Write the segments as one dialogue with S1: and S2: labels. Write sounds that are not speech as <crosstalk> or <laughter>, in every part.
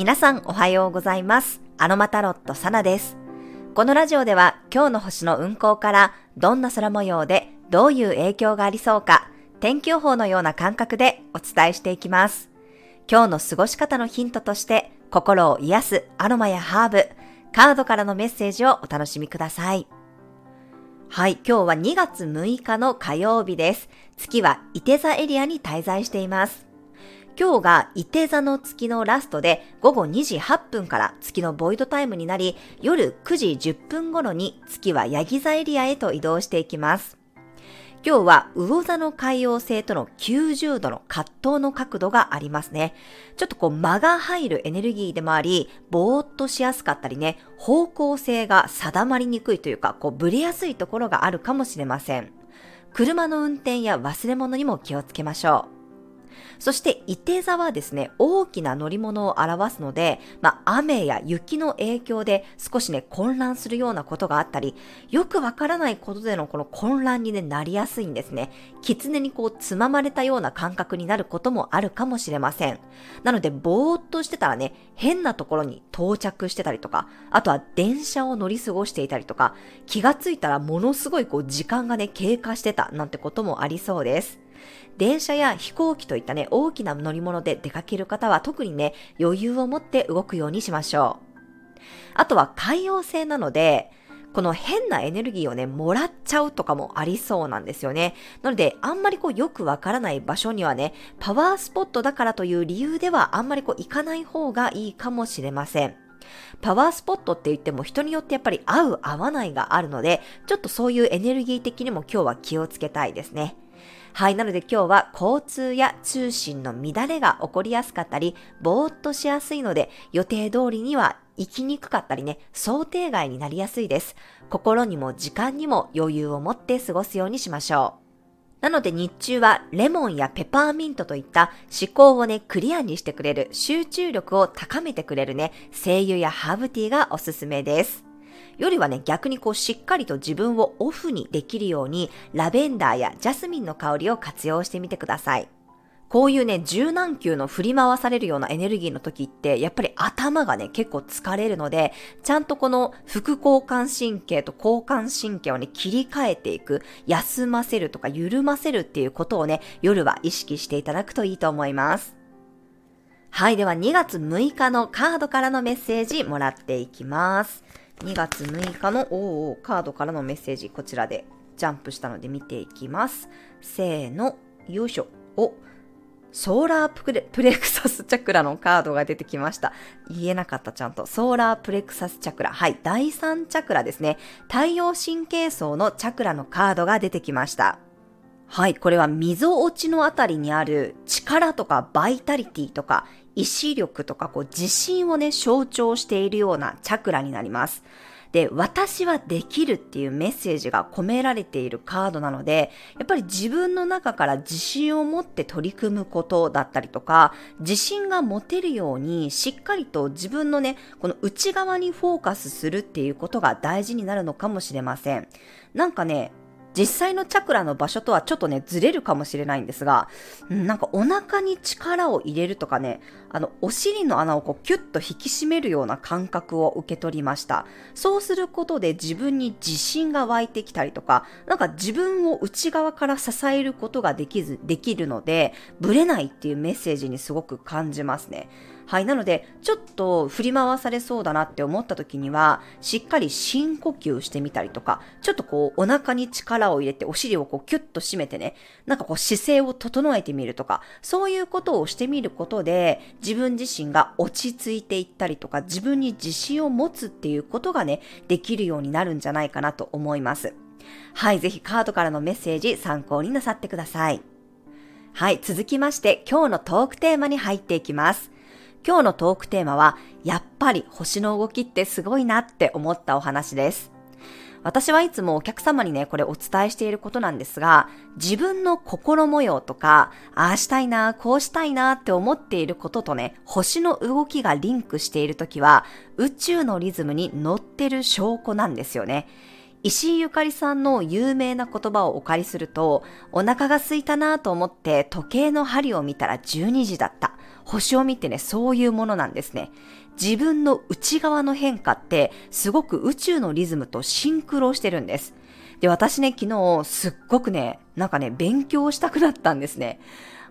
S1: 皆さんおはようございます。アロマタロットサナです。このラジオでは今日の星の運行からどんな空模様でどういう影響がありそうか天気予報のような感覚でお伝えしていきます。今日の過ごし方のヒントとして心を癒すアロマやハーブ、カードからのメッセージをお楽しみください。はい、今日は2月6日の火曜日です。月は伊手座エリアに滞在しています。今日が伊手座の月のラストで午後2時8分から月のボイドタイムになり、夜9時10分頃に月はヤギ座エリアへと移動していきます。今日は魚座の海洋星との90度の葛藤の角度がありますね。ちょっとこう間が入るエネルギーでもあり、ぼーっとしやすかったりね、方向性が定まりにくいというか、こうブレやすいところがあるかもしれません。車の運転や忘れ物にも気をつけましょう。そして、伊手座はですね、大きな乗り物を表すので、まあ、雨や雪の影響で少しね、混乱するようなことがあったり、よくわからないことでのこの混乱に、ね、なりやすいんですね。狐にこう、つままれたような感覚になることもあるかもしれません。なので、ぼーっとしてたらね、変なところに到着してたりとか、あとは電車を乗り過ごしていたりとか、気がついたらものすごいこう、時間がね、経過してたなんてこともありそうです。電車や飛行機といったね、大きな乗り物で出かける方は特にね、余裕を持って動くようにしましょう。あとは海洋性なので、この変なエネルギーをね、もらっちゃうとかもありそうなんですよね。なので、あんまりこうよくわからない場所にはね、パワースポットだからという理由ではあんまりこう行かない方がいいかもしれません。パワースポットって言っても人によってやっぱり合う合わないがあるので、ちょっとそういうエネルギー的にも今日は気をつけたいですね。はい、なので今日は交通や通信の乱れが起こりやすかったり、ぼーっとしやすいので、予定通りには行きにくかったりね、想定外になりやすいです。心にも時間にも余裕を持って過ごすようにしましょう。なので日中はレモンやペパーミントといった思考をね、クリアにしてくれる、集中力を高めてくれるね、精油やハーブティーがおすすめです。よりはね、逆にこうしっかりと自分をオフにできるように、ラベンダーやジャスミンの香りを活用してみてください。こういうね、柔軟球の振り回されるようなエネルギーの時って、やっぱり頭がね、結構疲れるので、ちゃんとこの副交感神経と交感神経をね、切り替えていく、休ませるとか緩ませるっていうことをね、夜は意識していただくといいと思います。はい、では2月6日のカードからのメッセージもらっていきます。2月6日のおーカードからのメッセージ、こちらでジャンプしたので見ていきます。せーの、よいしょ。お、ソーラープレプレクサスチャクラのカードが出てきました。言えなかったちゃんと。ソーラープレクサスチャクラ。はい。第3チャクラですね。太陽神経層のチャクラのカードが出てきました。はい。これは溝落ちのあたりにある力とかバイタリティとか意志力とかこう自信をね、象徴しているようなチャクラになります。で、私はできるっていうメッセージが込められているカードなので、やっぱり自分の中から自信を持って取り組むことだったりとか、自信が持てるようにしっかりと自分のね、この内側にフォーカスするっていうことが大事になるのかもしれません。なんかね、実際のチャクラの場所とはちょっとね、ずれるかもしれないんですが、なんかお腹に力を入れるとかね、あの、お尻の穴をこうキュッと引き締めるような感覚を受け取りました。そうすることで自分に自信が湧いてきたりとか、なんか自分を内側から支えることができず、できるので、ブレないっていうメッセージにすごく感じますね。はい。なので、ちょっと振り回されそうだなって思った時には、しっかり深呼吸してみたりとか、ちょっとこう、お腹に力を入れて、お尻をこう、キュッと締めてね、なんかこう、姿勢を整えてみるとか、そういうことをしてみることで、自分自身が落ち着いていったりとか、自分に自信を持つっていうことがね、できるようになるんじゃないかなと思います。はい。ぜひカードからのメッセージ参考になさってください。はい。続きまして、今日のトークテーマに入っていきます。今日のトークテーマは、やっぱり星の動きってすごいなって思ったお話です。私はいつもお客様にね、これお伝えしていることなんですが、自分の心模様とか、ああしたいな、こうしたいなって思っていることとね、星の動きがリンクしているときは、宇宙のリズムに乗ってる証拠なんですよね。石井ゆかりさんの有名な言葉をお借りすると、お腹が空いたなと思って時計の針を見たら12時だった。星を見てね、そういうものなんですね。自分の内側の変化ってすごく宇宙のリズムとシンクロしてるんです。で、私ね、昨日すっごくね、なんかね、勉強したくなったんですね。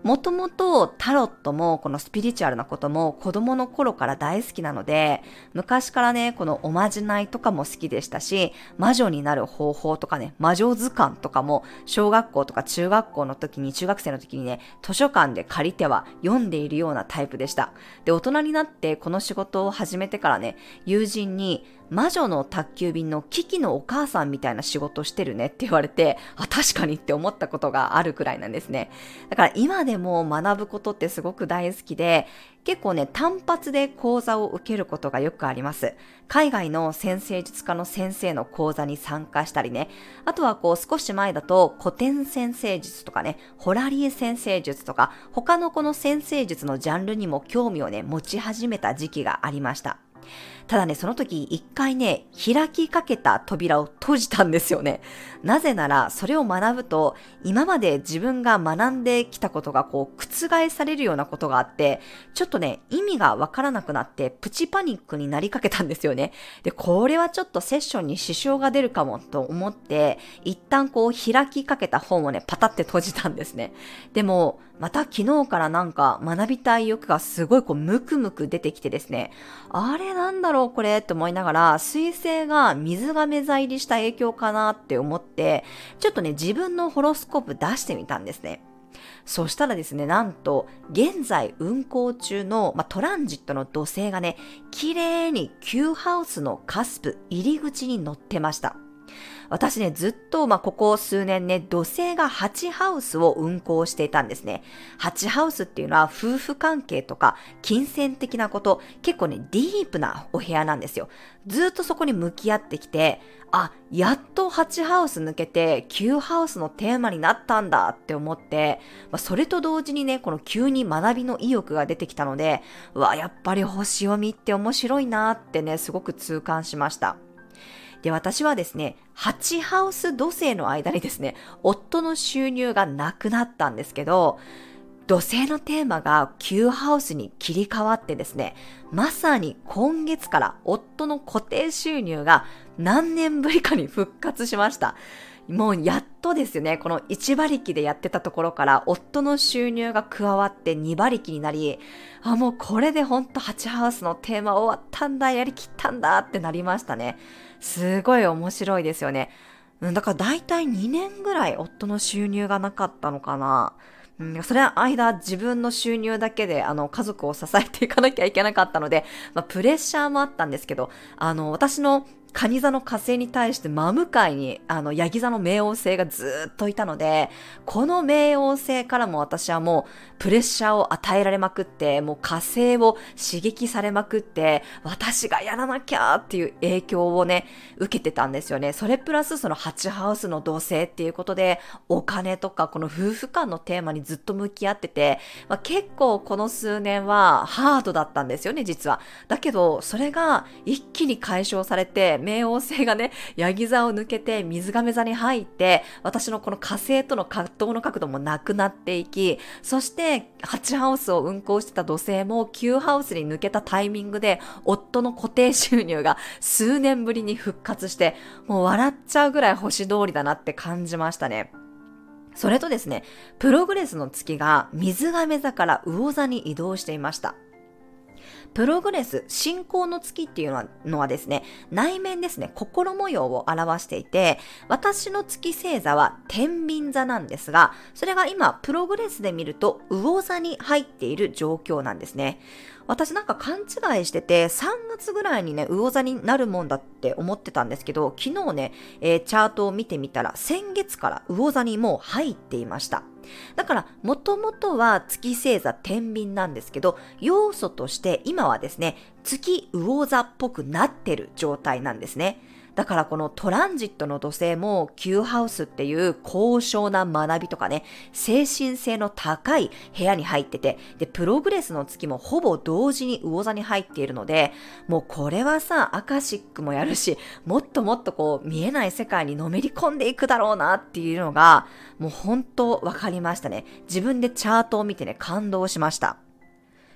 S1: もともとタロットもこのスピリチュアルなことも子供の頃から大好きなので、昔からね、このおまじないとかも好きでしたし、魔女になる方法とかね、魔女図鑑とかも小学校とか中学校の時に、中学生の時にね、図書館で借りては読んでいるようなタイプでした。で、大人になってこの仕事を始めてからね、友人に魔女の宅急便のキキのお母さんみたいな仕事してるねって言われて、あ、確かにって思ったことがあるくらいなんですね。だから今でも学ぶことってすごく大好きで、結構ね、単発で講座を受けることがよくあります。海外の先生術家の先生の講座に参加したりね。あとはこう少し前だと古典先生術とかね、ホラリエ先生術とか、他のこの先生術のジャンルにも興味をね、持ち始めた時期がありました。ただね、その時一回ね、開きかけた扉を閉じたんですよね。なぜなら、それを学ぶと、今まで自分が学んできたことがこう、覆されるようなことがあって、ちょっとね、意味がわからなくなって、プチパニックになりかけたんですよね。で、これはちょっとセッションに支障が出るかもと思って、一旦こう、開きかけた本をね、パタって閉じたんですね。でも、また昨日からなんか学びたい欲がすごいこうムクムク出てきてですね、あれなんだろう？これって思いながら、水星が水亀座入りした影響かなって思って、ちょっとね、自分のホロスコープ出してみたんですね。そしたらですね、なんと、現在運行中の、まトランジットの土星がね、綺麗に Q ハウスのカスプ入り口に乗ってました。私ね、ずっと、まあ、ここ数年ね、土星が8ハウスを運行していたんですね。8ハウスっていうのは夫婦関係とか金銭的なこと、結構ね、ディープなお部屋なんですよ。ずっとそこに向き合ってきて、あ、やっと8ハウス抜けて9ハウスのテーマになったんだって思って、まあ、それと同時にね、この急に学びの意欲が出てきたので、うわ、やっぱり星読みって面白いなってね、すごく痛感しました。で、私はですね、8ハウス土星の間にですね、夫の収入がなくなったんですけど、土星のテーマが9ハウスに切り替わってですね、まさに今月から夫の固定収入が何年ぶりかに復活しました。もうやっとですよね、この1馬力でやってたところから夫の収入が加わって2馬力になり、あ、もうこれでほんと8ハウスのテーマ終わったんだ、やりきったんだってなりましたね。すごい面白いですよね。だから大体2年ぐらい夫の収入がなかったのかな。うん、それは間自分の収入だけであの家族を支えていかなきゃいけなかったので、まあ、プレッシャーもあったんですけど、あの私の蟹座の火星に対して真向かいに、あの、ヤギ座の冥王星がずっといたので、この冥王星からも私はもう、プレッシャーを与えられまくって、もう火星を刺激されまくって、私がやらなきゃっていう影響をね、受けてたんですよね。それプラスその8ハウスの土星っていうことで、お金とかこの夫婦間のテーマにずっと向き合ってて、まあ、結構この数年はハードだったんですよね、実は。だけど、それが一気に解消されて、冥王星がね、ヤギ座を抜けて水亀座に入って、私のこの火星との葛藤の角度もなくなっていき、そして8ハウスを運行してた土星も9ハウスに抜けたタイミングで、夫の固定収入が数年ぶりに復活して、もう笑っちゃうぐらい星通りだなって感じましたね。それとですね、プログレスの月が水亀座から魚座に移動していました。プログレス、進行の月っていうのはですね、内面ですね、心模様を表していて、私の月星座は天秤座なんですが、それが今、プログレスで見ると、魚座に入っている状況なんですね。私なんか勘違いしてて、3月ぐらいにね、魚座になるもんだって思ってたんですけど、昨日ね、えー、チャートを見てみたら、先月から魚座にもう入っていました。だから、もともとは月星座天秤なんですけど、要素として今今はですね、月魚座っぽくなってる状態なんですね。だからこのトランジットの土星も Q ハウスっていう高尚な学びとかね、精神性の高い部屋に入ってて、で、プログレスの月もほぼ同時に魚座に入っているので、もうこれはさ、アカシックもやるし、もっともっとこう見えない世界にのめり込んでいくだろうなっていうのが、もう本当わかりましたね。自分でチャートを見てね、感動しました。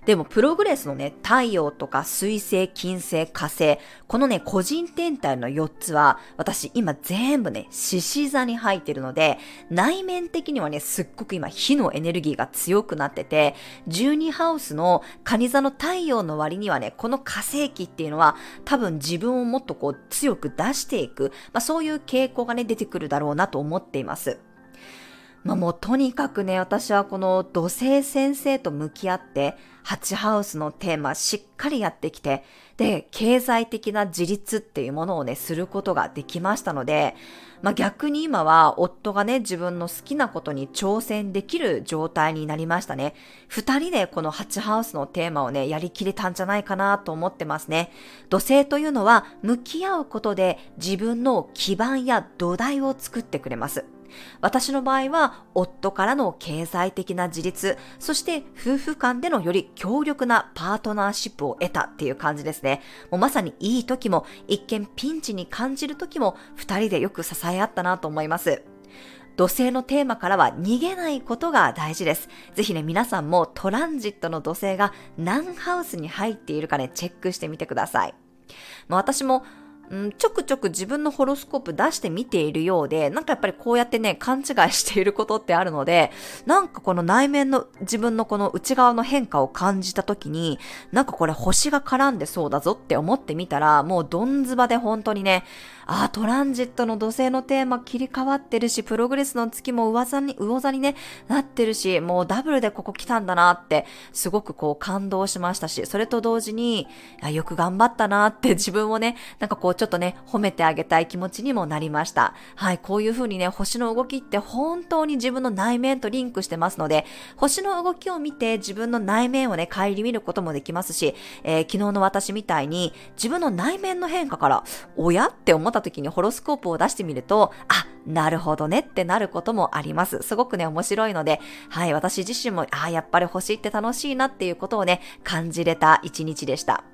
S1: でもプログレスのね、太陽とか水星、金星、火星、このね、個人天体の4つは、私今全部ね、獅子座に入ってるので、内面的にはね、すっごく今火のエネルギーが強くなってて、12ハウスの蟹座の太陽の割にはね、この火星期っていうのは、多分自分をもっとこう強く出していく、まあそういう傾向がね、出てくるだろうなと思っています。まあもうとにかくね、私はこの土星先生と向き合って、8ハウスのテーマしっかりやってきて、で、経済的な自立っていうものをね、することができましたので、まあ逆に今は夫がね、自分の好きなことに挑戦できる状態になりましたね。二人でこの8ハウスのテーマをね、やりきれたんじゃないかなと思ってますね。土星というのは向き合うことで自分の基盤や土台を作ってくれます。私の場合は、夫からの経済的な自立、そして夫婦間でのより強力なパートナーシップを得たっていう感じですね。もうまさにいい時も、一見ピンチに感じる時も、二人でよく支え合ったなと思います。土星のテーマからは逃げないことが大事です。ぜひね、皆さんもトランジットの土星が何ハウスに入っているかね、チェックしてみてください。まあ、私もうん、ちょくちょく自分のホロスコープ出してみているようで、なんかやっぱりこうやってね、勘違いしていることってあるので、なんかこの内面の自分のこの内側の変化を感じた時に、なんかこれ星が絡んでそうだぞって思ってみたら、もうどんずばで本当にね、あ、トランジットの土星のテーマ切り替わってるし、プログレスの月も上座に、魚座にね、なってるし、もうダブルでここ来たんだなって、すごくこう感動しましたし、それと同時に、よく頑張ったなって <laughs> 自分をね、なんかこうちょっとね、褒めてあげたい気持ちにもなりました。はい、こういう風にね、星の動きって本当に自分の内面とリンクしてますので、星の動きを見て自分の内面をね、顧みることもできますし、えー、昨日の私みたいに自分の内面の変化から、親って思った時にホロスコープを出してみると、あ、なるほどねってなることもあります。すごくね、面白いので、はい、私自身も、あ、やっぱり星って楽しいなっていうことをね、感じれた一日でした。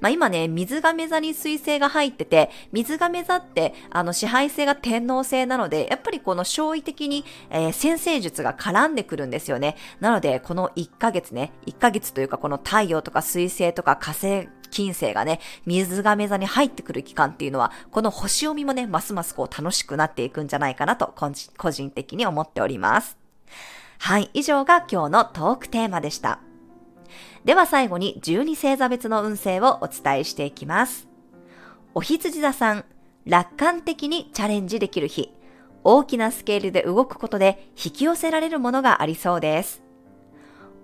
S1: まあ、今ね、水亀座に水星が入ってて、水亀座って、あの、支配性が天皇星なので、やっぱりこの勝利的に、えー、先生術が絡んでくるんですよね。なので、この1ヶ月ね、1ヶ月というか、この太陽とか水星とか火星金星がね、水亀座に入ってくる期間っていうのは、この星読みもね、ますますこう楽しくなっていくんじゃないかなと、個人的に思っております。はい、以上が今日のトークテーマでした。では最後に12星座別の運勢をお伝えしていきます。お羊座さん、楽観的にチャレンジできる日。大きなスケールで動くことで引き寄せられるものがありそうです。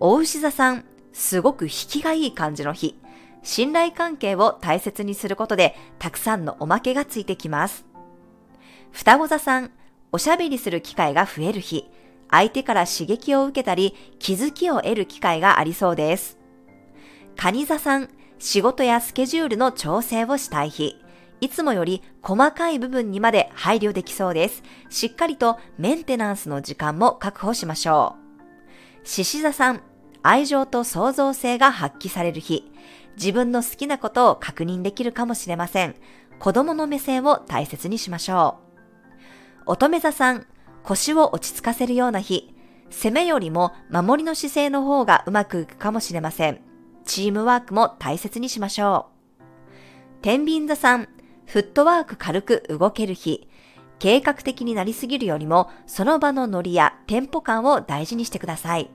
S1: お牛座さん、すごく引きがいい感じの日。信頼関係を大切にすることで、たくさんのおまけがついてきます。双子座さん、おしゃべりする機会が増える日、相手から刺激を受けたり、気づきを得る機会がありそうです。蟹座さん、仕事やスケジュールの調整をしたい日、いつもより細かい部分にまで配慮できそうです。しっかりとメンテナンスの時間も確保しましょう。獅子座さん、愛情と創造性が発揮される日、自分の好きなことを確認できるかもしれません。子供の目線を大切にしましょう。乙女座さん、腰を落ち着かせるような日、攻めよりも守りの姿勢の方がうまくいくかもしれません。チームワークも大切にしましょう。天秤座さん、フットワーク軽く動ける日、計画的になりすぎるよりも、その場のノリやテンポ感を大事にしてください。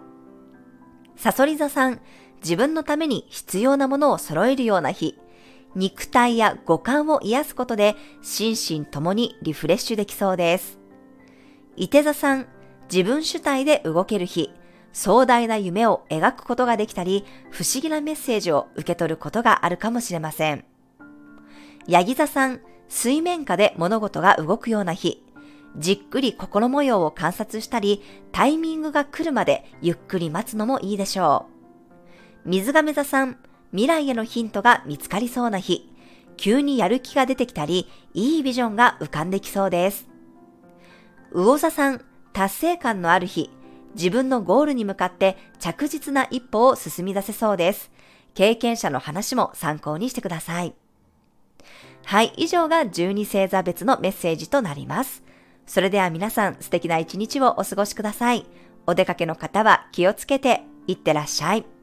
S1: サソリ座さん、自分のために必要なものを揃えるような日、肉体や五感を癒すことで心身ともにリフレッシュできそうです。伊手座さん、自分主体で動ける日、壮大な夢を描くことができたり、不思議なメッセージを受け取ることがあるかもしれません。ヤギ座さん、水面下で物事が動くような日、じっくり心模様を観察したり、タイミングが来るまでゆっくり待つのもいいでしょう。水亀座さん、未来へのヒントが見つかりそうな日、急にやる気が出てきたり、いいビジョンが浮かんできそうです。魚座さん、達成感のある日、自分のゴールに向かって着実な一歩を進み出せそうです。経験者の話も参考にしてください。はい、以上が12星座別のメッセージとなります。それでは皆さん素敵な一日をお過ごしください。お出かけの方は気をつけていってらっしゃい。